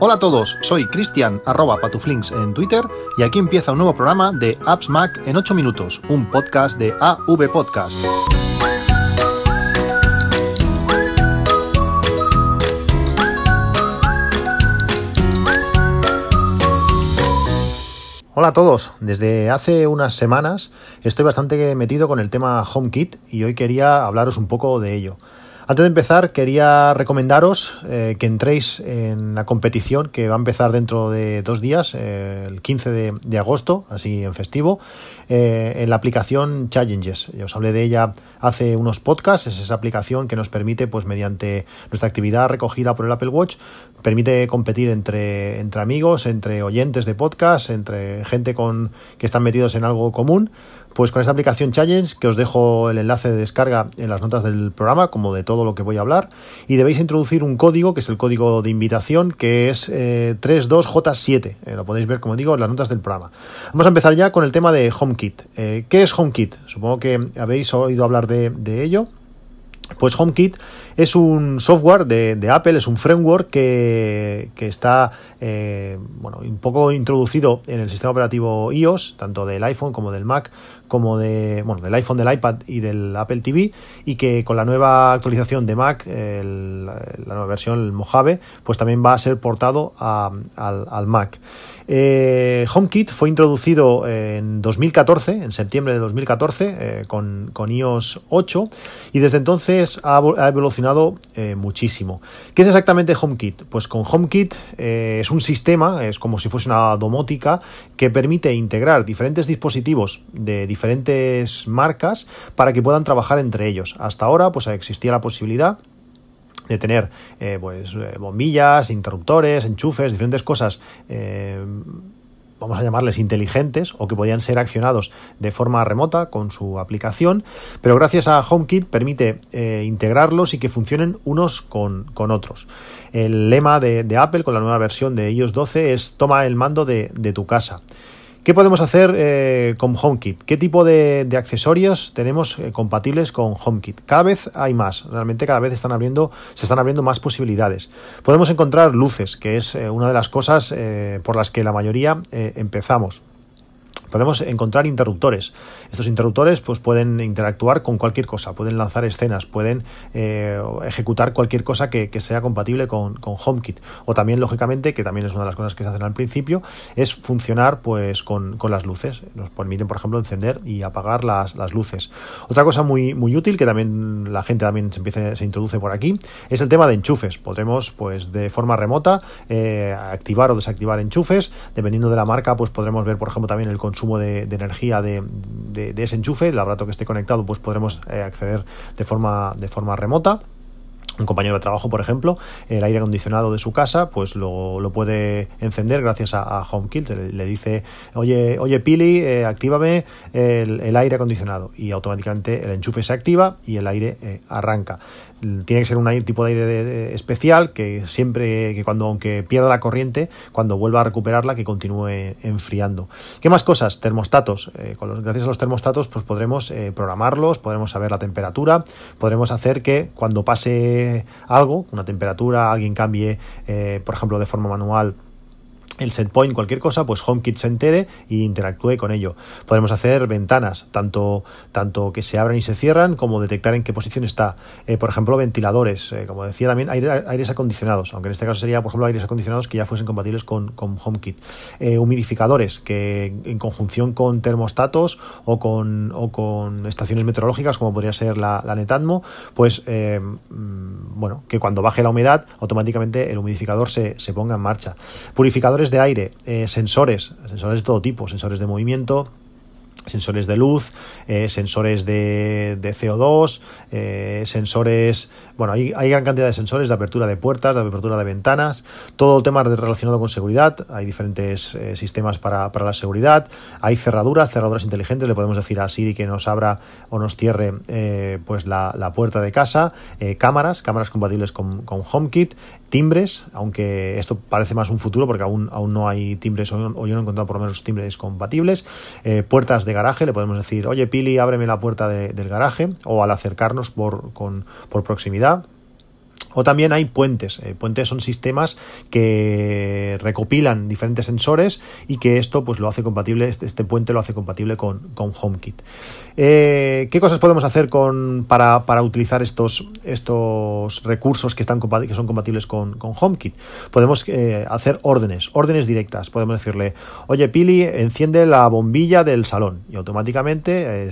Hola a todos, soy Cristian arroba patuflinks en Twitter y aquí empieza un nuevo programa de Apps Mac en 8 minutos, un podcast de AV Podcast. Hola a todos, desde hace unas semanas estoy bastante metido con el tema HomeKit y hoy quería hablaros un poco de ello. Antes de empezar, quería recomendaros eh, que entréis en la competición que va a empezar dentro de dos días, eh, el 15 de, agosto, así en festivo, eh, en la aplicación Challenges. Yo os hablé de ella hace unos podcasts, es esa aplicación que nos permite, pues mediante nuestra actividad recogida por el Apple Watch, permite competir entre, entre amigos, entre oyentes de podcast, entre gente con, que están metidos en algo común pues con esta aplicación Challenge, que os dejo el enlace de descarga en las notas del programa, como de todo lo que voy a hablar, y debéis introducir un código, que es el código de invitación, que es 32J7. Eh, eh, lo podéis ver, como digo, en las notas del programa. Vamos a empezar ya con el tema de HomeKit. Eh, ¿Qué es HomeKit? Supongo que habéis oído hablar de ello. Pues HomeKit es un software de, Apple, es un framework que, está bueno, un poco introducido en el sistema operativo iOS, tanto del iPhone como del Mac, como de, bueno, del iPhone, del iPad y del Apple TV y que con la nueva actualización de Mac, la nueva versión, el Mojave, pues también va a ser portado al, Mac. Eh, HomeKit fue introducido en 2014, en septiembre de 2014, eh, con, con, iOS 8 y desde entonces ha, evolucionado eh, muchísimo. ¿Qué es exactamente HomeKit? Pues con HomeKit es un sistema, es como si fuese una domótica que permite integrar diferentes dispositivos de diferentes marcas para que puedan trabajar entre ellos. Hasta ahora pues existía la posibilidad de tener eh, pues eh, bombillas, interruptores, enchufes, diferentes cosas eh, vamos a llamarles inteligentes o que podían ser accionados de forma remota con su aplicación, pero gracias a HomeKit permite integrarlos y que funcionen unos con, otros. El lema de, Apple con la nueva versión de iOS 12 es toma el mando de, de tu casa. ¿Qué podemos hacer eh, con HomeKit? ¿Qué tipo de, accesorios tenemos eh, compatibles con HomeKit? Cada vez hay más, realmente cada vez están abriendo, se están abriendo más posibilidades. Podemos encontrar luces, que es eh, una de las cosas por las que la mayoría empezamos podemos encontrar interruptores. Estos interruptores pues, pueden interactuar con cualquier cosa, pueden lanzar escenas, pueden eh, ejecutar cualquier cosa que, sea compatible con, HomeKit. O también, lógicamente, que también es una de las cosas que se hacen al principio, es funcionar pues, con, las luces. Nos permiten, por ejemplo, encender y apagar las, luces. Otra cosa muy, muy útil, que también la gente también se, empieza, se introduce por aquí, es el tema de enchufes. Podremos, pues, de forma remota, eh, activar o desactivar enchufes. Dependiendo de la marca, pues podremos ver, por ejemplo, también el consumo de, energía de, ese enchufe, el aparato que esté conectado, pues podremos eh, acceder de forma, de forma remota un compañero de trabajo, por ejemplo, el aire acondicionado de su casa, pues lo, puede encender gracias a, HomeKit. Le, dice, oye, oye Pili, eh, actívame el, aire acondicionado. Y automáticamente el enchufe se activa y el aire eh, arranca. Tiene que ser un tipo de aire especial que siempre, que cuando, aunque pierda la corriente, cuando vuelva a recuperarla, que continúe enfriando. ¿Qué más cosas? Termostatos. Eh, con los, gracias a los termostatos, pues podremos programarlos, podremos saber la temperatura, podremos hacer que cuando pase algo, una temperatura, alguien cambie, eh, por ejemplo, de forma manual el set point, cualquier cosa, pues HomeKit se entere e interactúe con ello. Podemos hacer ventanas, tanto, tanto que se abran y se cierran, como detectar en qué posición está. Eh, por ejemplo, ventiladores, eh, como decía también, aires acondicionados, aunque en este caso sería, por ejemplo, aires acondicionados que ya fuesen compatibles con, con HomeKit. Eh, humidificadores, que en conjunción con termostatos o con, o con estaciones meteorológicas, como podría ser la, la Netatmo, pues, mm, bueno, que cuando baje la humedad, automáticamente el humidificador se, se ponga en marcha. Purificadores de aire, eh, sensores, sensores de todo tipo, sensores de movimiento, sensores de luz, eh, sensores de, CO2, eh, sensores, bueno, hay, gran cantidad de sensores de apertura de puertas, de apertura de ventanas, todo el tema relacionado con seguridad, hay diferentes eh, sistemas para, la seguridad, hay cerraduras, cerraduras inteligentes, le podemos decir a Siri que nos abra o nos cierre pues la, puerta de casa, cámaras, cámaras compatibles con, con HomeKit, timbres, aunque esto parece más un futuro porque aún, aún no hay timbres o, yo no he encontrado por lo menos timbres compatibles, puertas de garaje, le podemos decir, oye Pili, ábreme la puerta del garaje, o al acercarnos por, con, por proximidad. O también hay puentes. Eh, puentes son sistemas que recopilan diferentes sensores y que esto pues lo hace compatible, este, este puente lo hace compatible con, con HomeKit. Eh, ¿Qué cosas podemos hacer con, para, utilizar estos, estos recursos que, están, que son compatibles con, con HomeKit? Podemos eh, hacer órdenes, órdenes directas. Podemos decirle, oye Pili, enciende la bombilla del salón y automáticamente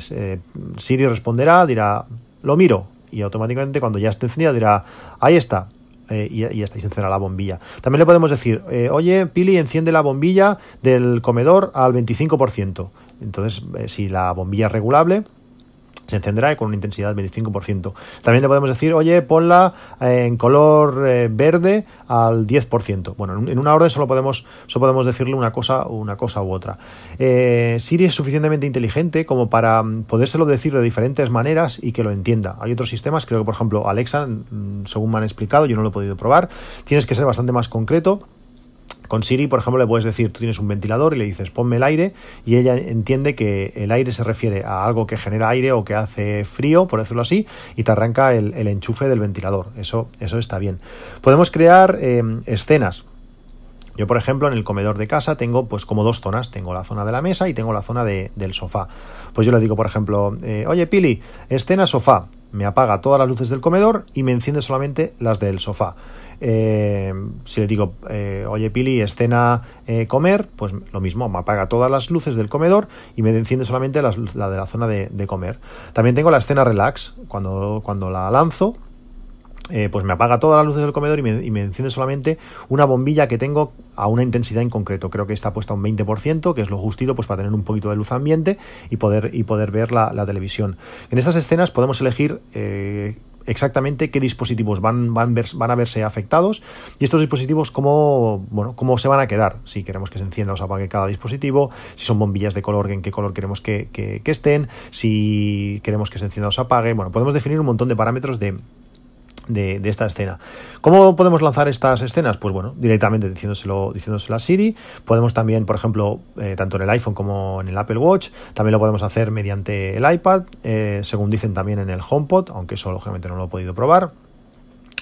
Siri responderá, dirá, lo miro, y automáticamente cuando ya esté encendida dirá, ahí está, eh, y, y, está, y se encenderá la bombilla. También le podemos decir, eh, oye, Pili, enciende la bombilla del comedor al 25%. Entonces, eh, si la bombilla es regulable, se encenderá con una intensidad del 25%. También le podemos decir, oye, ponla en color eh, verde al 10%. Bueno, en una orden solo podemos, solo podemos decirle una cosa, una cosa u otra. Eh, Siri es suficientemente inteligente como para mm, podérselo decir de diferentes maneras y que lo entienda. Hay otros sistemas, creo que por ejemplo Alexa, mm, según me han explicado, yo no lo he podido probar, tienes que ser bastante más concreto con Siri, por ejemplo, le puedes decir, tú tienes un ventilador y le dices, ponme el aire, y ella entiende que el aire se refiere a algo que genera aire o que hace frío, por decirlo así, y te arranca el, enchufe del ventilador. Eso, eso está bien. Podemos crear em, escenas. Yo, por ejemplo, en el comedor de casa tengo pues como dos zonas. Tengo la zona de la mesa y tengo la zona del sofá. Pues yo le digo, por ejemplo, eh, oye Pili, escena sofá. Me apaga todas las luces del comedor y me enciende solamente las del sofá. Eh, si le digo, eh, oye Pili, escena eh, comer, pues lo mismo, me apaga todas las luces del comedor y me enciende solamente la de la zona de, comer. También tengo la escena relax, cuando, cuando la lanzo, pues me apaga todas las luces del comedor y me, enciende solamente una bombilla que tengo a una intensidad en concreto. Creo que está puesta a un 20%, que es lo justito pues para tener un poquito de luz ambiente y poder, y poder ver la, televisión. En estas escenas podemos elegir exactamente qué dispositivos van, van, a verse afectados y estos dispositivos cómo, bueno, cómo se van a quedar. Si queremos que se encienda o se apague cada dispositivo, si son bombillas de color, en qué color queremos que, que, que estén, si queremos que se encienda o se apague. Bueno, podemos definir un montón de parámetros de, de, esta escena. ¿Cómo podemos lanzar estas escenas? Pues bueno, directamente diciéndoselo, diciéndoselo a Siri. Podemos también, por ejemplo, eh, tanto en el iPhone como en el Apple Watch, también lo podemos hacer mediante el iPad, eh, según dicen también en el HomePod, aunque eso lógicamente no lo he podido probar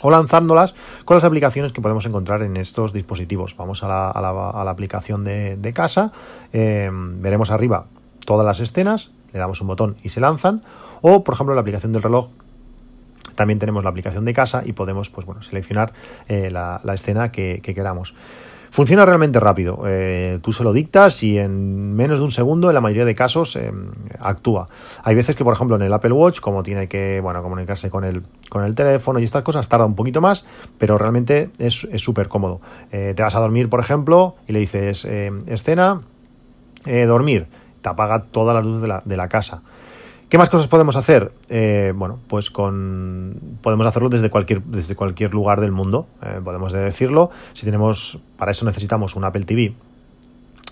o lanzándolas con las aplicaciones que podemos encontrar en estos dispositivos. Vamos a la, aplicación de, casa, eh, veremos arriba todas las escenas, le damos un botón y se lanzan, o por ejemplo la aplicación del reloj también tenemos la aplicación de casa y podemos pues, bueno, seleccionar eh, la, escena que, queramos. Funciona realmente rápido. Eh, tú se lo dictas y en menos de un segundo, en la mayoría de casos, eh, actúa. Hay veces que, por ejemplo, en el Apple Watch, como tiene que bueno, comunicarse con el, con el teléfono y estas cosas, tarda un poquito más, pero realmente es súper cómodo. te vas a dormir, por ejemplo, y le dices escena, dormir. Te apaga todas las luces de la, de la casa. ¿Qué más cosas podemos hacer? Eh, bueno, pues con podemos hacerlo desde cualquier, desde cualquier lugar del mundo, eh, podemos decirlo. Si tenemos, para eso necesitamos un Apple TV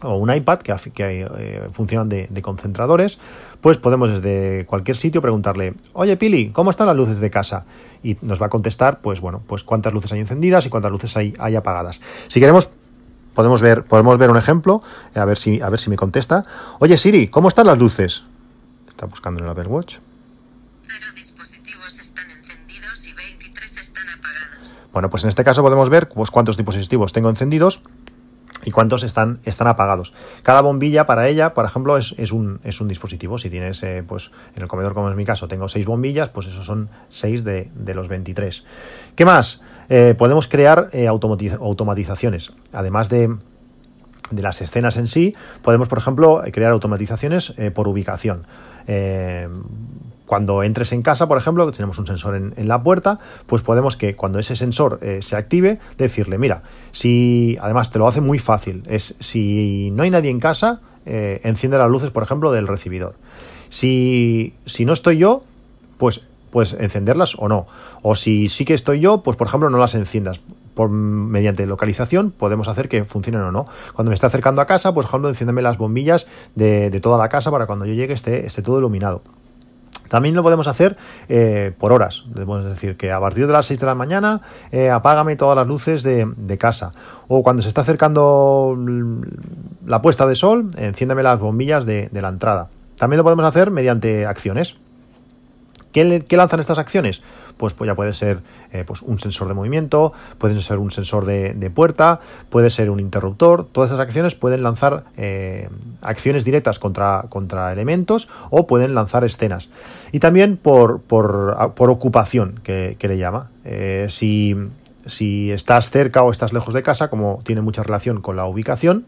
o un iPad que, que eh, funcionan de, concentradores, pues podemos desde cualquier sitio preguntarle, oye Pili, ¿cómo están las luces de casa? Y nos va a contestar, pues bueno, pues cuántas luces hay encendidas y cuántas luces hay, hay apagadas. Si queremos podemos ver, podemos ver un ejemplo, a ver si, a ver si me contesta. Oye Siri, ¿cómo están las luces? Está buscando en el Apple Watch. dispositivos están encendidos y 23 están apagados. Bueno, pues en este caso podemos ver pues, cuántos dispositivos tengo encendidos y cuántos están, están apagados. Cada bombilla para ella, por ejemplo, es, un, es un, dispositivo. Si tienes, eh, pues en el comedor, como es mi caso, tengo seis bombillas, pues esos son seis de, los 23. ¿Qué más? Eh, podemos crear eh, automatizaciones. Además de, de las escenas en sí, podemos, por ejemplo, crear automatizaciones por ubicación. Eh, cuando entres en casa, por ejemplo, que tenemos un sensor en, la puerta, pues podemos que cuando ese sensor eh, se active, decirle, mira, si además te lo hace muy fácil, es si no hay nadie en casa, eh, enciende las luces, por ejemplo, del recibidor. Si, si no estoy yo, pues pues encenderlas o no. O si sí que estoy yo, pues por ejemplo no las enciendas. Mediante localización podemos hacer que funcionen o no. Cuando me esté acercando a casa, pues por ejemplo enciéndeme las bombillas de, toda la casa para cuando yo llegue esté, todo iluminado. También lo podemos hacer eh, por horas. Podemos decir que a partir de las 6 de la mañana eh, apágame todas las luces de, casa. O cuando se está acercando la puesta de sol, enciéndeme las bombillas de la entrada. También lo podemos hacer mediante acciones. ¿Qué, lanzan estas acciones? Pues, pues ya puede ser eh, pues un sensor de movimiento, puede ser un sensor de, puerta, puede ser un interruptor. Todas esas acciones pueden lanzar eh, acciones directas contra, contra elementos o pueden lanzar escenas. Y también por, por, por ocupación, que, le llama. Eh, si, si estás cerca o estás lejos de casa, como tiene mucha relación con la ubicación,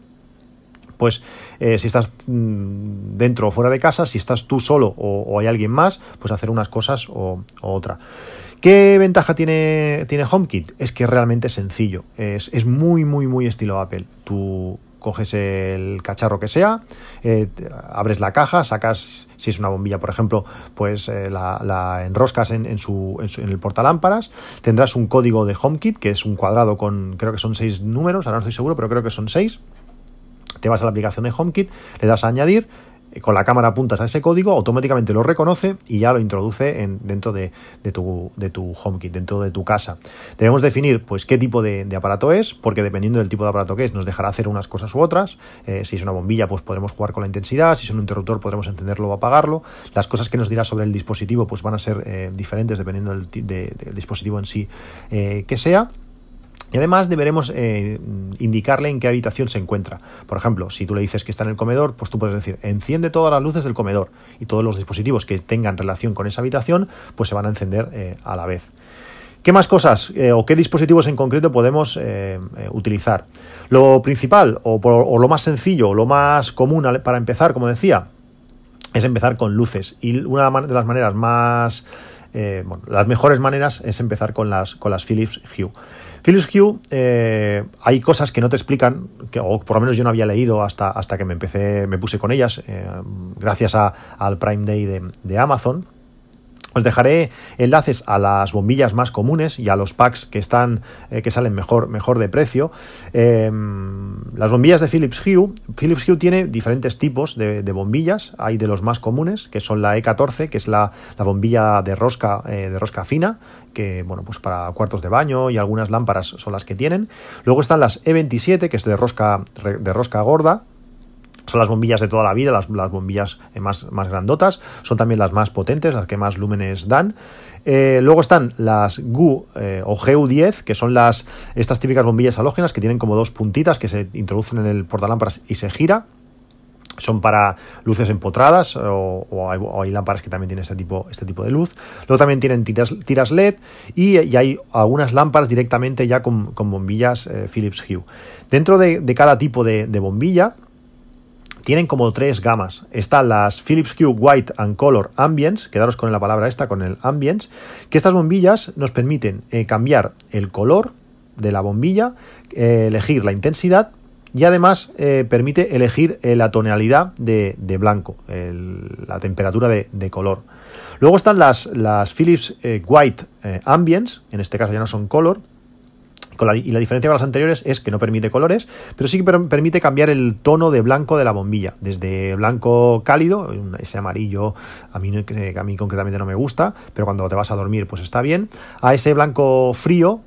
pues si estás mm, dentro o fuera de casa, si estás tú solo o, hay alguien más, pues hacer unas cosas o, otra. ¿Qué ventaja tiene, tiene HomeKit? Es que es realmente sencillo. Es, muy, muy, muy estilo Apple. Tú coges el cacharro que sea, eh, abres la caja, sacas, si es una bombilla, por ejemplo, pues eh, la, enroscas en, su, en, en, el portalámparas, tendrás un código de HomeKit, que es un cuadrado con, creo que son seis números, ahora no estoy seguro, pero creo que son seis te vas a la aplicación de HomeKit, le das a añadir, con la cámara apuntas a ese código, automáticamente lo reconoce y ya lo introduce en, dentro de, tu, de tu HomeKit, dentro de tu casa. Debemos definir pues qué tipo de, aparato es, porque dependiendo del tipo de aparato que es, nos dejará hacer unas cosas u otras. Eh, si es una bombilla, pues podremos jugar con la intensidad, si es un interruptor, podremos entenderlo o apagarlo. Las cosas que nos dirá sobre el dispositivo, pues van a ser eh, diferentes dependiendo del, dispositivo en sí que sea. Y además deberemos eh, indicarle en qué habitación se encuentra. Por ejemplo, si tú le dices que está en el comedor, pues tú puedes decir, enciende todas las luces del comedor y todos los dispositivos que tengan relación con esa habitación, pues se van a encender eh, a la vez. ¿Qué más cosas eh, o qué dispositivos en concreto podemos utilizar? Lo principal o, lo más sencillo o lo más común para empezar, como decía, es empezar con luces. Y una de las maneras más... bueno, las mejores maneras es empezar con las, con las Philips Hue. Philips Hue, eh, hay cosas que no te explican, que, o por lo menos yo no había leído hasta, hasta que me empecé, me puse con ellas, eh, gracias al Prime Day de Amazon. Os dejaré enlaces a las bombillas más comunes y a los packs que están eh, que salen mejor, mejor de precio. Em, las bombillas de Philips Hue. Philips Hue tiene diferentes tipos de, bombillas. Hay de los más comunes, que son la E14, que es la, bombilla de rosca, eh, de rosca fina, que bueno, pues para cuartos de baño y algunas lámparas son las que tienen. Luego están las E27, que es de rosca, de rosca gorda, son las bombillas de toda la vida, las, bombillas eh, más, más grandotas, son también las más potentes, las que más lúmenes dan. Eh, luego están las GU eh, o GU10, que son las estas típicas bombillas halógenas que tienen como dos puntitas que se introducen en el portalámparas y se gira. Son para luces empotradas o, hay, lámparas que también tienen este tipo, este tipo de luz. Luego también tienen tiras, tiras LED y, hay algunas lámparas directamente ya con, bombillas Philips Hue. Dentro de, cada tipo de bombilla tienen como tres gamas. Están las Philips Hue White and Color Ambience, quedaros con la palabra esta, con el Ambience, que estas bombillas nos permiten eh, cambiar el color de la bombilla, eh, elegir la intensidad y además eh, permite elegir la tonalidad de, blanco, la temperatura de, color. Luego están las, las Philips White Ambience, en este caso ya no son color, y la diferencia con las anteriores es que no permite colores, pero sí que permite cambiar el tono de blanco de la bombilla, desde blanco cálido, ese amarillo a mí, a mí concretamente no me gusta, pero cuando te vas a dormir pues está bien, a ese blanco frío,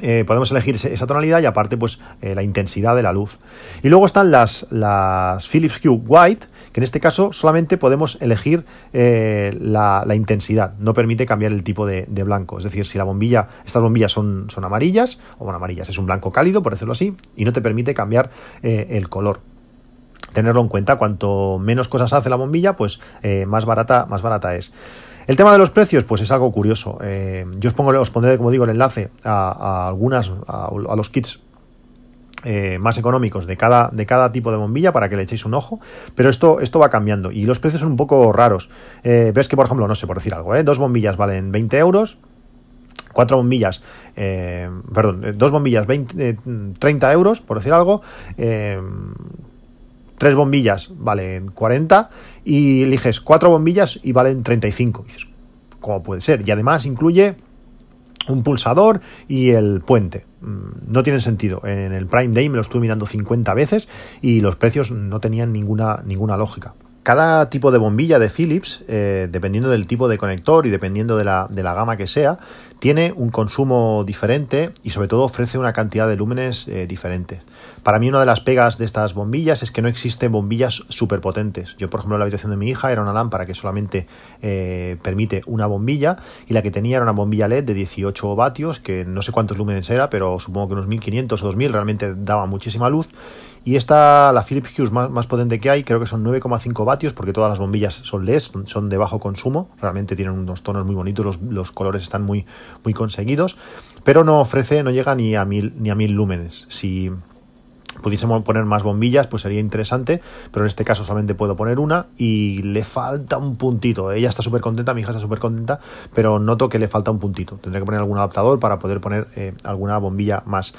eh, podemos elegir esa tonalidad y aparte pues eh, la intensidad de la luz. Y luego están las, las Philips Hue White, que en este caso solamente podemos elegir eh, la, intensidad, no permite cambiar el tipo de, blanco. Es decir, si la bombilla, estas bombillas son, son amarillas, o bueno, amarillas, es un blanco cálido, por decirlo así, y no te permite cambiar el color tenerlo en cuenta. Cuanto menos cosas hace la bombilla, pues más, barata, más barata es. El tema de los precios, pues es algo curioso. Eh, yo os, pongo, os pondré, como digo, el enlace a, algunas, a, los kits eh, más económicos de cada, de cada tipo de bombilla para que le echéis un ojo, pero esto, esto va cambiando y los precios son un poco raros. Eh, ves que, por ejemplo, no sé por decir algo, dos bombillas valen 20 euros, cuatro bombillas, perdón, dos bombillas 20, 30 euros, por decir algo, tres bombillas valen 40 y eliges cuatro bombillas y valen 35. dices, ¿cómo puede ser? Y además incluye un pulsador y el puente. Mm, no tiene sentido. En el Prime Day me lo estuve mirando 50 veces y los precios no tenían ninguna, ninguna lógica cada tipo de bombilla de Philips, eh, dependiendo del tipo de conector y dependiendo de la, de la, gama que sea, tiene un consumo diferente y sobre todo ofrece una cantidad de lúmenes eh, diferente. Para mí una de las pegas de estas bombillas es que no existen bombillas súper potentes. Yo, por ejemplo, en la habitación de mi hija era una lámpara que solamente eh, permite una bombilla y la que tenía era una bombilla LED de 18 vatios, que no sé cuántos lúmenes era, pero supongo que unos 1500 o 2000 realmente daba muchísima luz. Y esta, la Philips Hue más, más potente que hay, creo que son 9,5 vatios, porque todas las bombillas son LEDs, son de bajo consumo, realmente tienen unos tonos muy bonitos, los, los colores están muy, muy conseguidos, pero no ofrece, no llega ni a mil, ni a mil lúmenes. Si pudiésemos poner más bombillas, pues sería interesante, pero en este caso solamente puedo poner una y le falta un puntito. Ella está súper contenta, mi hija está súper contenta, pero noto que le falta un puntito. Tendré que poner algún adaptador para poder poner eh, alguna bombilla más.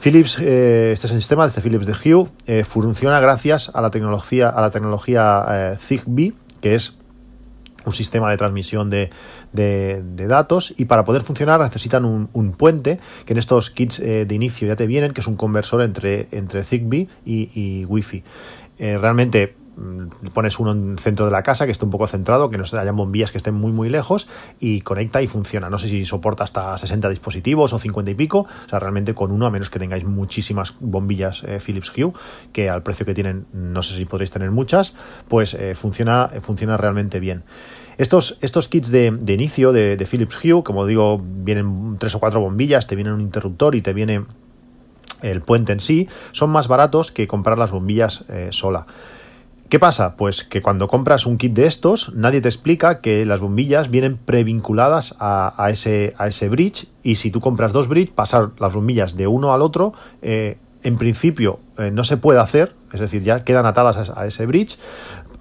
Philips, eh, este sistema, este Philips de Hue, eh, funciona gracias a la tecnología, a la tecnología eh, Zigbee, que es un sistema de transmisión de, de, de, datos y para poder funcionar necesitan un, puente que en estos kits eh, de inicio ya te vienen, que es un conversor entre, Zigbee y, Wi-Fi. Eh, realmente pones uno en el centro de la casa que esté un poco centrado, que no hayan bombillas que estén muy muy lejos y conecta y funciona. No sé si soporta hasta 60 dispositivos o 50 y pico, o sea, realmente con uno, a menos que tengáis muchísimas bombillas eh, Philips Hue, que al precio que tienen no sé si podréis tener muchas, pues eh, funciona, funciona realmente bien. Estos, estos kits de, inicio de, Philips Hue, como digo, vienen tres o cuatro bombillas, te viene un interruptor y te viene el puente en sí, son más baratos que comprar las bombillas eh, sola. ¿Qué pasa? Pues que cuando compras un kit de estos, nadie te explica que las bombillas vienen previnculadas a, ese, a ese bridge y si tú compras dos bridge, pasar las bombillas de uno al otro, eh, en principio eh, no se puede hacer, es decir, ya quedan atadas a, ese bridge,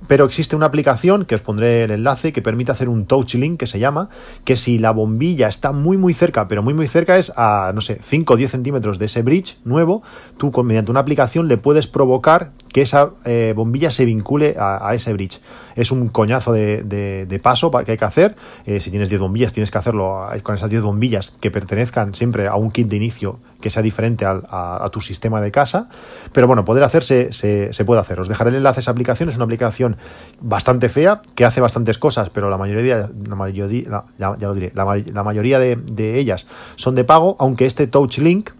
pero existe una aplicación que os pondré el enlace que permite hacer un touch link que se llama, que si la bombilla está muy muy cerca, pero muy muy cerca es a, no sé, 5 o 10 centímetros de ese bridge nuevo, tú mediante una aplicación le puedes provocar que esa eh, bombilla se vincule a, ese bridge. Es un coñazo de, paso que hay que hacer. Eh, si tienes 10 bombillas, tienes que hacerlo con esas 10 bombillas que pertenezcan siempre a un kit de inicio que sea diferente al, a, tu sistema de casa. Pero bueno, poder hacerse se, puede hacer. Os dejaré el enlace a esa aplicación. Es una aplicación bastante fea que hace bastantes cosas, pero la mayoría, la mayoría, la, ya, lo diré, la, la mayoría de, de ellas son de pago, aunque este Touch Link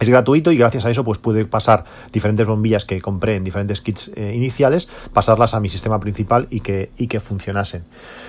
es gratuito y gracias a eso pues pude pasar diferentes bombillas que compré en diferentes kits eh, iniciales, pasarlas a mi sistema principal y que, y que funcionasen.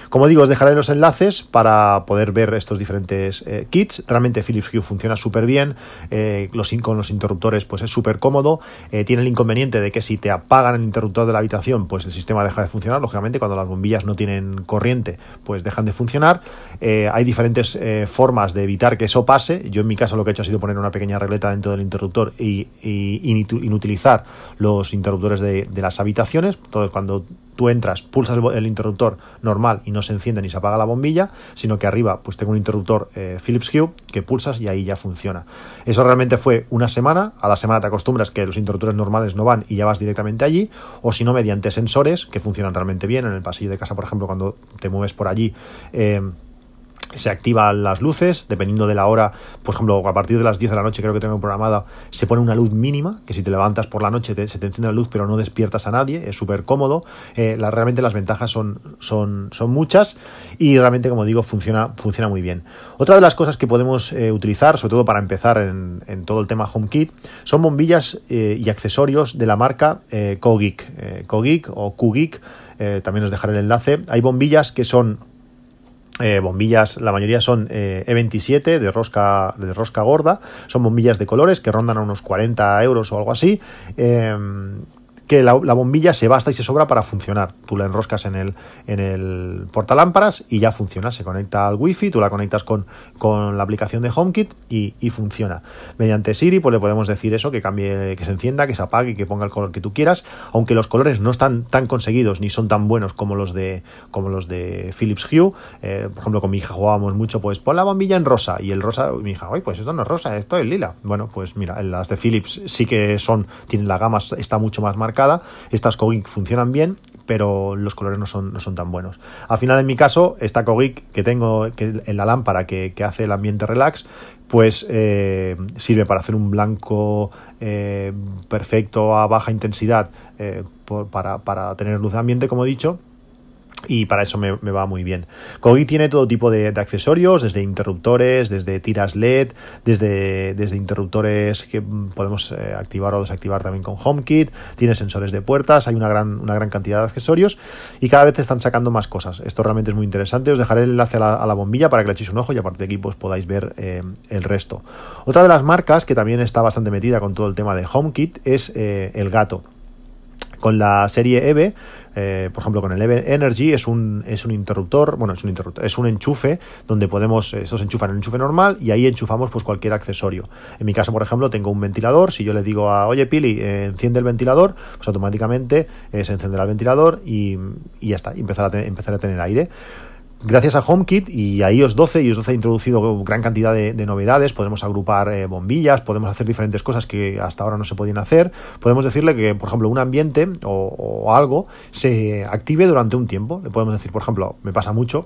Como digo, os dejaré los enlaces para poder ver estos diferentes eh, kits. Realmente Philips Hue funciona súper bien, eh, los, con los interruptores pues es súper cómodo. Tiene el inconveniente de que si te apagan el interruptor de la habitación, pues el sistema deja de funcionar. Lógicamente, cuando las bombillas no tienen corriente, pues dejan de funcionar. Hay diferentes formas de evitar que eso pase. Yo en mi caso lo que he hecho ha sido poner una pequeña regleta del interruptor y, inutilizar los interruptores de, las habitaciones. Entonces, cuando tú entras, pulsas el, el, interruptor normal y no se enciende ni se apaga la bombilla, sino que arriba pues tengo un interruptor eh, Philips Hue que pulsas y ahí ya funciona. Eso realmente fue una semana, a la semana te acostumbras que los interruptores normales no van y ya vas directamente allí, o si no mediante sensores que funcionan realmente bien, en el pasillo de casa por ejemplo cuando te mueves por allí, eh, se activan las luces, dependiendo de la hora, por ejemplo, a partir de las 10 de la noche creo que tengo programada, se pone una luz mínima, que si te levantas por la noche te, se te enciende la luz pero no despiertas a nadie, es súper cómodo, eh, realmente las ventajas son, son, son muchas y realmente, como digo, funciona, funciona muy bien. Otra de las cosas que podemos eh, utilizar, sobre todo para empezar en, todo el tema HomeKit, son bombillas eh, y accesorios de la marca Kogik, Kogik o Kugik, también os dejaré el enlace. Hay bombillas que son eh, bombillas, la mayoría son eh, E27 de rosca, de rosca gorda, son bombillas de colores que rondan a unos 40 euros o algo así. Eh, que la, la, bombilla se basta y se sobra para funcionar. Tú la enroscas en el, en el portalámparas y ya funciona. Se conecta al wifi, tú la conectas con, con la aplicación de HomeKit y, y, funciona. Mediante Siri, pues le podemos decir eso, que cambie, que se encienda, que se apague, que ponga el color que tú quieras, aunque los colores no están tan conseguidos ni son tan buenos como los de, como los de Philips Hue. Eh, por ejemplo, con mi hija jugábamos mucho, pues pon la bombilla en rosa y el rosa, mi hija, oye, pues esto no es rosa, esto es lila. Bueno, pues mira, las de Philips sí que son, tienen la gama, está mucho más marcada estas Kogik funcionan bien, pero los colores no son, no son tan buenos. Al final, en mi caso, esta Kogik que tengo en la lámpara que, que hace el ambiente relax, pues eh, sirve para hacer un blanco eh, perfecto a baja intensidad. Eh, para, para tener luz de ambiente, como he dicho y para eso me, va muy bien. Kogi tiene todo tipo de, accesorios, desde interruptores, desde tiras LED, desde, desde interruptores que podemos eh, activar o desactivar también con HomeKit, tiene sensores de puertas, hay una gran, una gran cantidad de accesorios y cada vez están sacando más cosas. Esto realmente es muy interesante. Os dejaré el enlace a la, bombilla para que le echéis un ojo y aparte de aquí pues, podáis ver eh, el resto. Otra de las marcas que también está bastante metida con todo el tema de HomeKit es eh, el gato. Con la serie EVE eh, por ejemplo, con el Energy es un, es un interruptor, bueno, es un interruptor, es un enchufe donde podemos, eh, estos enchufan en enchufe normal y ahí enchufamos pues cualquier accesorio. En mi caso, por ejemplo, tengo un ventilador, si yo le digo a, oye Pili, eh, enciende el ventilador, pues automáticamente se encenderá el ventilador y, ya está, y empezar a, empezar a tener aire gracias a HomeKit y a iOS 12, iOS 12 ha introducido gran cantidad de, novedades, podemos agrupar eh, bombillas, podemos hacer diferentes cosas que hasta ahora no se podían hacer, podemos decirle que, por ejemplo, un ambiente o algo se active durante un tiempo, le podemos decir, por ejemplo, me pasa mucho,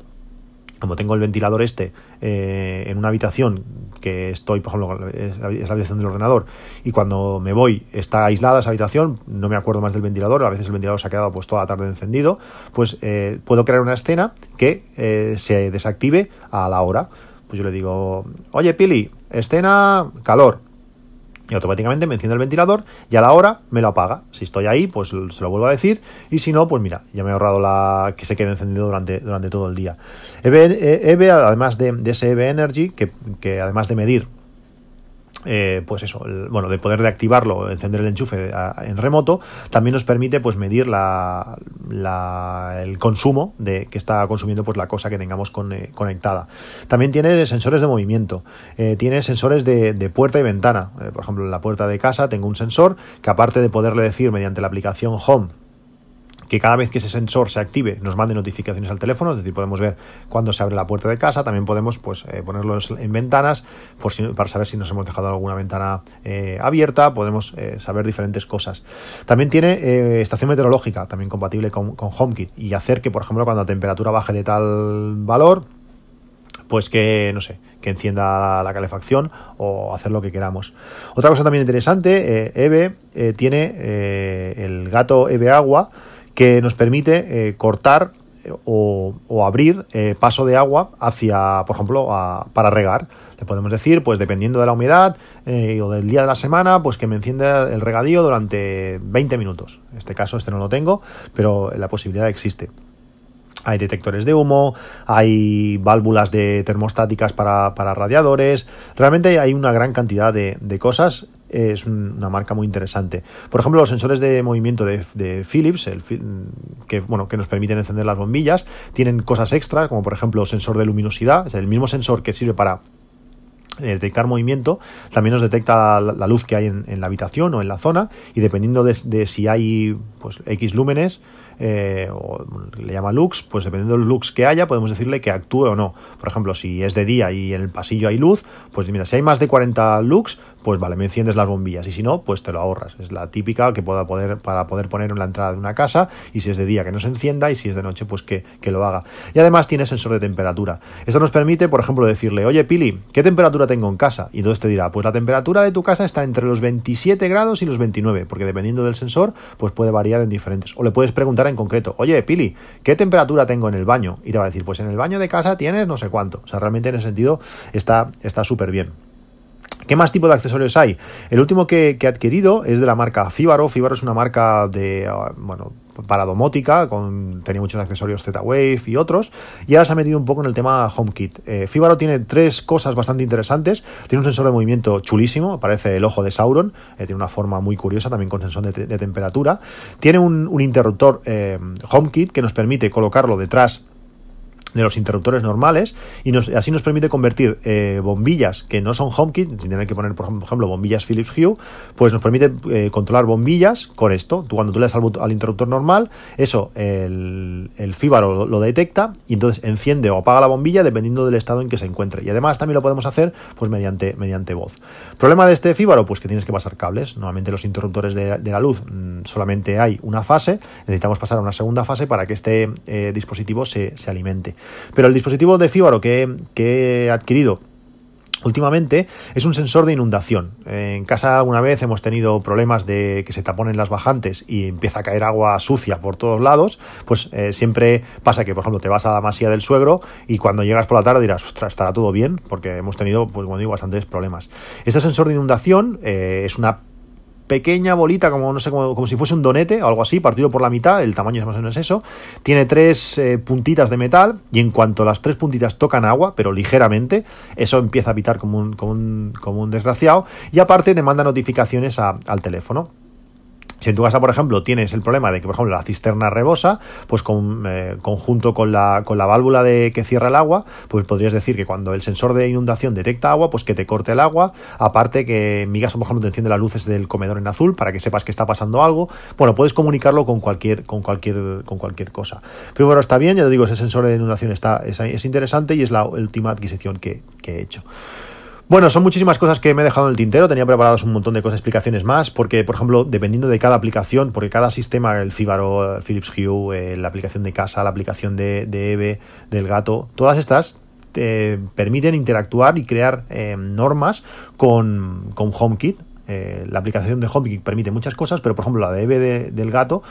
como tengo el ventilador este eh, en una habitación que estoy, por ejemplo, es la, habitación del ordenador, y cuando me voy está aislada esa habitación, no me acuerdo más del ventilador, a veces el ventilador se ha quedado pues toda la tarde encendido, pues eh, puedo crear una escena que eh, se desactive a la hora. Pues yo le digo, oye Pili, escena calor, y automáticamente me enciende el ventilador y a la hora me lo apaga. Si estoy ahí, pues se lo vuelvo a decir y si no, pues mira, ya me he ahorrado la que se quede encendido durante, durante todo el día. EVE, además de, de ese EVE Energy, que, que además de medir eh, pues eso, bueno, de poder de activarlo, encender el enchufe en remoto, también nos permite pues medir la, el consumo de que está consumiendo pues la cosa que tengamos eh, conectada. También tiene sensores de movimiento, eh, tiene sensores de, de, puerta y ventana. por ejemplo, en la puerta de casa tengo un sensor que aparte de poderle decir mediante la aplicación Home que cada vez que ese sensor se active nos mande notificaciones al teléfono, es decir, podemos ver cuándo se abre la puerta de casa, también podemos pues, eh, ponerlos en ventanas por para saber si nos hemos dejado alguna ventana eh, abierta, podemos eh, saber diferentes cosas. También tiene estación meteorológica, también compatible con, con HomeKit, y hacer que, por ejemplo, cuando la temperatura baje de tal valor, pues que, no sé, que encienda la, calefacción o hacer lo que queramos. Otra cosa también interesante, Eve tiene el gato Eve Agua, que nos permite eh, cortar eh, o, abrir eh, paso de agua hacia, por ejemplo, para regar. Le podemos decir, pues dependiendo de la humedad o del día de la semana, pues que me encienda el regadío durante 20 minutos. En este caso, este no lo tengo, pero la posibilidad existe. Hay detectores de humo, hay válvulas de termostáticas para, radiadores. Realmente hay una gran cantidad de cosas es una marca muy interesante. Por ejemplo, los sensores de movimiento de, Philips, el, que, bueno, que nos permiten encender las bombillas, tienen cosas extras, como por ejemplo sensor de luminosidad, es el mismo sensor que sirve para eh, detectar movimiento, también nos detecta la, luz que hay en, la habitación o en la zona y dependiendo de, de si hay pues, X lúmenes, eh, o le llama lux, pues dependiendo del lux que haya, podemos decirle que actúe o no. Por ejemplo, si es de día y en el pasillo hay luz, pues mira, si hay más de 40 lux, pues vale, me enciendes las bombillas y si no, pues te lo ahorras. Es la típica que pueda poder para poder poner en la entrada de una casa y si es de día que no se encienda y si es de noche pues que, que lo haga. Y además tiene sensor de temperatura. Esto nos permite, por ejemplo, decirle, oye Pili, ¿qué temperatura tengo en casa? Y entonces te dirá, pues la temperatura de tu casa está entre los 27 grados y los 29, porque dependiendo del sensor, pues puede variar en diferentes. O le puedes preguntar en concreto, oye Pili, ¿qué temperatura tengo en el baño? Y te va a decir, pues en el baño de casa tienes no sé cuánto. O sea, realmente en ese sentido está súper bien. ¿Qué más tipo de accesorios hay? El último que, he adquirido es de la marca Fibaro. Fibaro es una marca de, ah, bueno, para domótica, tenía muchos accesorios Z-Wave y otros, y ahora se ha metido un poco en el tema HomeKit. Eh, Fibaro tiene tres cosas bastante interesantes. Tiene un sensor de movimiento chulísimo, parece el ojo de Sauron, eh, tiene una forma muy curiosa, también con sensor de, temperatura. Tiene un, interruptor eh, HomeKit que nos permite colocarlo detrás de los interruptores normales y así nos permite convertir eh, bombillas que no son HomeKit, sin tener que poner, por ejemplo, bombillas Philips Hue, pues nos permite eh, controlar bombillas con esto. Tú, cuando tú le das al, interruptor normal, eso, el, el fíbaro lo, detecta y entonces enciende o apaga la bombilla dependiendo del estado en que se encuentre. Y además también lo podemos hacer pues mediante, mediante voz. ¿Problema de este fíbaro? Pues que tienes que pasar cables. Normalmente los interruptores de, la luz mm, solamente hay una fase, necesitamos pasar a una segunda fase para que este eh, dispositivo se, se alimente. Pero el dispositivo de Fíbaro que, he adquirido Últimamente es un sensor de inundación. En casa alguna vez hemos tenido problemas de que se taponen las bajantes y empieza a caer agua sucia por todos lados. Pues eh, siempre pasa que, por ejemplo, te vas a la masía del suegro y cuando llegas por la tarde dirás, ostras, estará todo bien, porque hemos tenido, pues como digo, bastantes problemas. Este sensor de inundación eh, es una pequeña bolita, como no sé, como, como, si fuese un donete o algo así, partido por la mitad, el tamaño es más o menos eso. Tiene tres eh, puntitas de metal y en cuanto las tres puntitas tocan agua, pero ligeramente, eso empieza a pitar como un, como un, como un desgraciado y aparte te manda notificaciones al teléfono. Si en tu casa, por ejemplo, tienes el problema de que, por ejemplo, la cisterna rebosa, pues con, eh, conjunto con la, con la válvula de que cierra el agua, pues podrías decir que cuando el sensor de inundación detecta agua, pues que te corte el agua. Aparte que mi caso, por ejemplo, te enciende las luces del comedor en azul para que sepas que está pasando algo. Bueno, puedes comunicarlo con cualquier, con cualquier, con cualquier cosa. Pero bueno, está bien, ya te digo, ese sensor de inundación está, es, es interesante y es la última adquisición que, que he hecho. Bueno, son muchísimas cosas que me he dejado en el tintero. Tenía preparados un montón de cosas, explicaciones más, porque, por ejemplo, dependiendo de cada aplicación, porque cada sistema, el Fibaro, el Philips Hue, eh, la aplicación de casa, la aplicación de, de Eve, del gato, todas estas te permiten interactuar y crear eh, normas con, con HomeKit. Eh, la aplicación de HomeKit permite muchas cosas, pero por ejemplo la de Eve de, del gato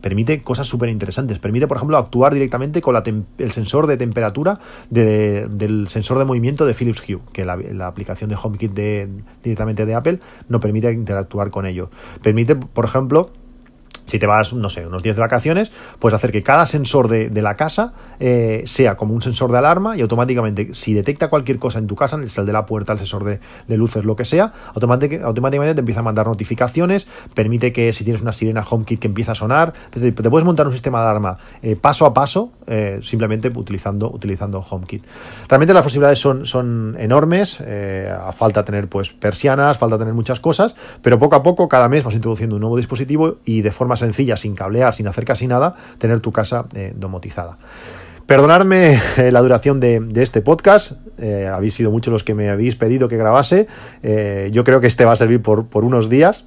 permite cosas súper interesantes. Permite, por ejemplo, actuar directamente con la el sensor de temperatura de, del sensor de movimiento de Philips Hue, que la, la aplicación de HomeKit de, directamente de Apple no permite interactuar con ello. Permite, por ejemplo, si te vas, no sé, unos días de vacaciones, puedes hacer que cada sensor de, de la casa eh, sea como un sensor de alarma y automáticamente, si detecta cualquier cosa en tu casa, el de la puerta, el sensor de, luces, lo que sea, automáticamente, automáticamente te empieza a mandar notificaciones, permite que si tienes una sirena HomeKit que empieza a sonar, te, puedes montar un sistema de alarma eh, paso a paso, eh, simplemente utilizando, utilizando HomeKit. Realmente las posibilidades son, son enormes, a falta tener pues persianas, falta tener muchas cosas, pero poco a poco, cada mes vas introduciendo un nuevo dispositivo y de forma sencilla, sin cablear, sin hacer casi nada, tener tu casa eh, domotizada. Perdonadme eh, la duración de, este podcast, eh, habéis sido muchos los que me habéis pedido que grabase, yo creo que este va a servir por, por unos días,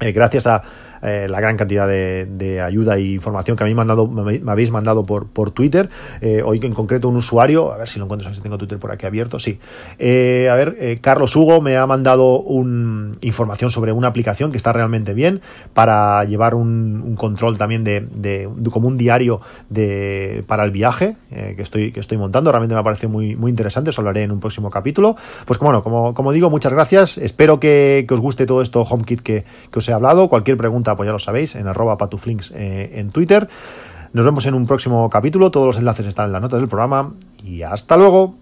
gracias a, eh, la gran cantidad de, ayuda e información que a mí mandado, me, habéis mandado por, Twitter. Eh, hoy en concreto un usuario, a ver si lo encuentro, si tengo Twitter por aquí abierto, sí. Eh, a ver, eh, Carlos Hugo me ha mandado un, información sobre una aplicación que está realmente bien para llevar un, control también de, como un diario de, para el viaje que, estoy, que estoy montando. Realmente me parece muy, muy interesante, os hablaré en un próximo capítulo. Pues bueno, como, como digo, muchas gracias. Espero que, os guste todo esto HomeKit que os he hablado. Cualquier pregunta pues ya lo sabéis, en arroba patuflinks eh, en Twitter. Nos vemos en un próximo capítulo, todos los enlaces están en las notas del programa y hasta luego.